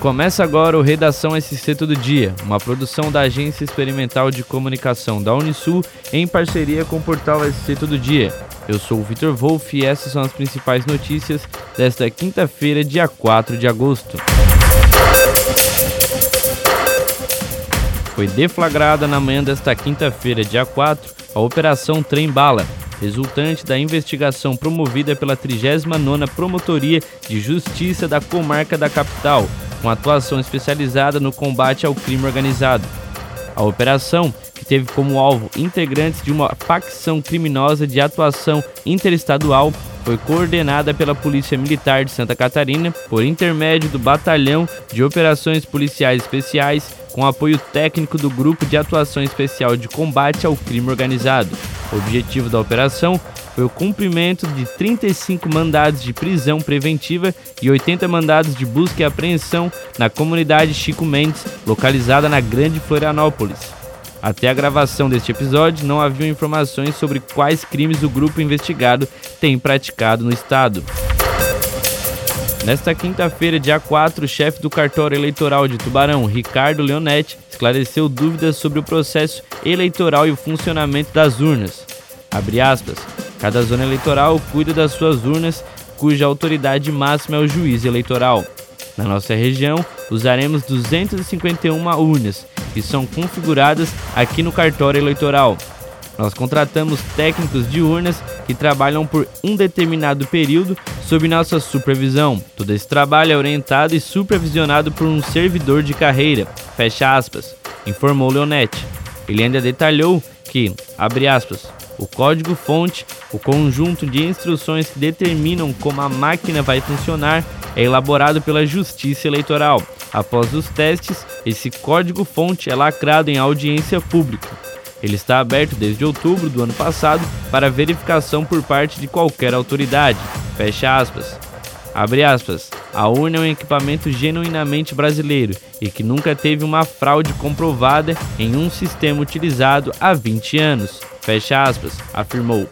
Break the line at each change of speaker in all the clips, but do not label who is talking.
Começa agora o Redação SC Todo Dia, uma produção da Agência Experimental de Comunicação da Unisul em parceria com o portal SC Todo Dia. Eu sou o Vitor Wolff e essas são as principais notícias desta quinta-feira, dia 4 de agosto. Foi deflagrada na manhã desta quinta-feira, dia 4, a Operação Trem Bala, resultante da investigação promovida pela 39ª Promotoria de Justiça da Comarca da Capital, com atuação especializada no combate ao crime organizado. A operação, que teve como alvo integrantes de uma facção criminosa de atuação interestadual, foi coordenada pela Polícia Militar de Santa Catarina por intermédio do Batalhão de Operações Policiais Especiais, com apoio técnico do Grupo de Atuação Especial de Combate ao Crime Organizado. O objetivo da operação foi o cumprimento de 35 mandados de prisão preventiva e 80 mandados de busca e apreensão na comunidade Chico Mendes, localizada na Grande Florianópolis. Até a gravação deste episódio, não havia informações sobre quais crimes o grupo investigado tem praticado no estado. Nesta quinta-feira, dia 4, o chefe do cartório eleitoral de Tubarão, Ricardo Leonetti, esclareceu dúvidas sobre o processo eleitoral e o funcionamento das urnas. Abre aspas. Cada zona eleitoral cuida das suas urnas, cuja autoridade máxima é o juiz eleitoral. Na nossa região, usaremos 251 urnas, que são configuradas aqui no cartório eleitoral. Nós contratamos técnicos de urnas que trabalham por um determinado período sob nossa supervisão. Todo esse trabalho é orientado e supervisionado por um servidor de carreira. Fecha aspas, informou Leonetti. Ele ainda detalhou que, abre aspas, o código-fonte, o conjunto de instruções que determinam como a máquina vai funcionar, é elaborado pela Justiça Eleitoral. Após os testes, esse código-fonte é lacrado em audiência pública. Ele está aberto desde outubro do ano passado para verificação por parte de qualquer autoridade. Fecha aspas. Abre aspas. A urna é um equipamento genuinamente brasileiro e que nunca teve uma fraude comprovada em um sistema utilizado há 20 anos. Fecha aspas, afirmou.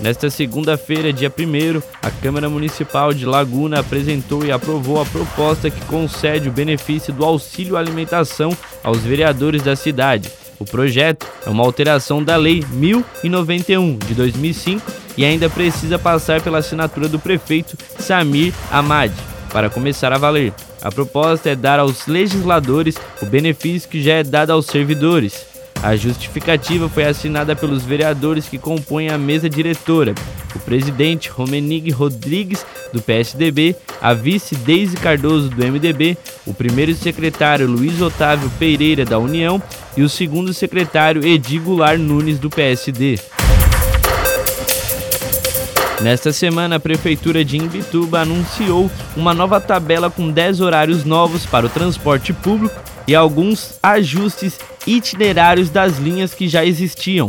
Nesta segunda-feira, dia 1, a Câmara Municipal de Laguna apresentou e aprovou a proposta que concede o benefício do auxílio alimentação aos vereadores da cidade. O projeto é uma alteração da Lei 1091 de 2005 e ainda precisa passar pela assinatura do prefeito Samir Ahmad para começar a valer. A proposta é dar aos legisladores o benefício que já é dado aos servidores. A justificativa foi assinada pelos vereadores que compõem a mesa diretora, o presidente Romenig Rodrigues, do PSDB, a vice Deise Cardoso, do MDB, o primeiro secretário Luiz Otávio Pereira, da União, e o segundo secretário Edi Goulart Nunes, do PSD. Nesta semana, a Prefeitura de Imbituba anunciou uma nova tabela com 10 horários novos para o transporte público e alguns ajustes itinerários das linhas que já existiam.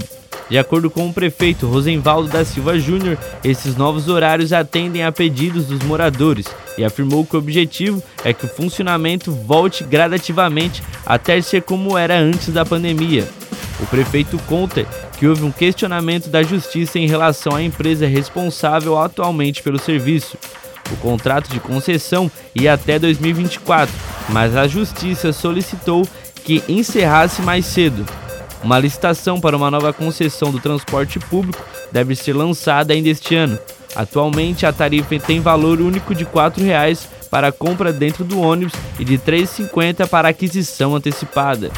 De acordo com o prefeito Rosenvaldo da Silva Júnior, esses novos horários atendem a pedidos dos moradores e afirmou que o objetivo é que o funcionamento volte gradativamente até ser como era antes da pandemia. O prefeito conta que houve um questionamento da justiça em relação à empresa responsável atualmente pelo serviço. O contrato de concessão ia até 2024, mas a justiça solicitou que encerrasse mais cedo. Uma licitação para uma nova concessão do transporte público deve ser lançada ainda este ano. Atualmente, a tarifa tem valor único de R$ 4,00 para compra dentro do ônibus e de R$ 3,50 para aquisição antecipada.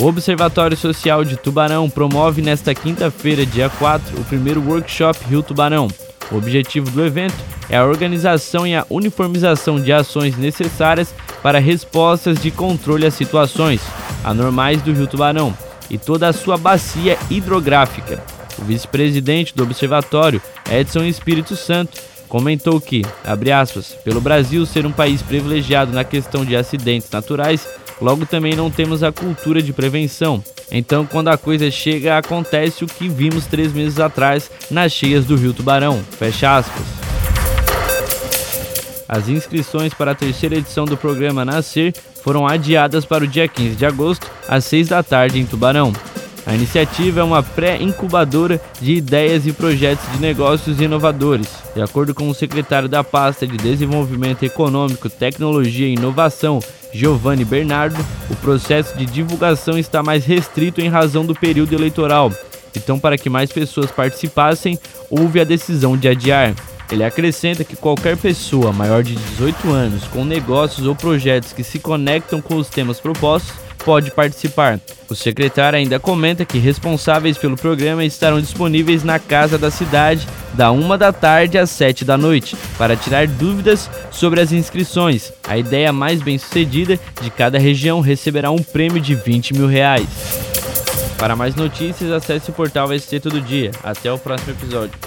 O Observatório Social de Tubarão promove nesta quinta-feira, dia 4, o primeiro workshop Rio Tubarão. O objetivo do evento é a organização e a uniformização de ações necessárias para respostas de controle às situações anormais do Rio Tubarão e toda a sua bacia hidrográfica. O vice-presidente do observatório, Edson Espírito Santo, comentou que, abre aspas, pelo Brasil ser um país privilegiado na questão de acidentes naturais, logo também não temos a cultura de prevenção. Então, quando a coisa chega, acontece o que vimos três meses atrás nas cheias do Rio Tubarão. Fecha aspas. As inscrições para a terceira edição do programa Nascer foram adiadas para o dia 15 de agosto, às 6 da tarde, em Tubarão. A iniciativa é uma pré-incubadora de ideias e projetos de negócios inovadores. De acordo com o secretário da pasta de Desenvolvimento Econômico, Tecnologia e Inovação, Giovanni Bernardo, o processo de divulgação está mais restrito em razão do período eleitoral. Então, para que mais pessoas participassem, houve a decisão de adiar. Ele acrescenta que qualquer pessoa maior de 18 anos com negócios ou projetos que se conectam com os temas propostos pode participar. O secretário ainda comenta que responsáveis pelo programa estarão disponíveis na Casa da Cidade da 1 da tarde às 7 da noite para tirar dúvidas sobre as inscrições. A ideia mais bem sucedida de cada região receberá um prêmio de 20 mil reais. Para mais notícias, acesse o portal ST Todo Dia. Até o próximo episódio.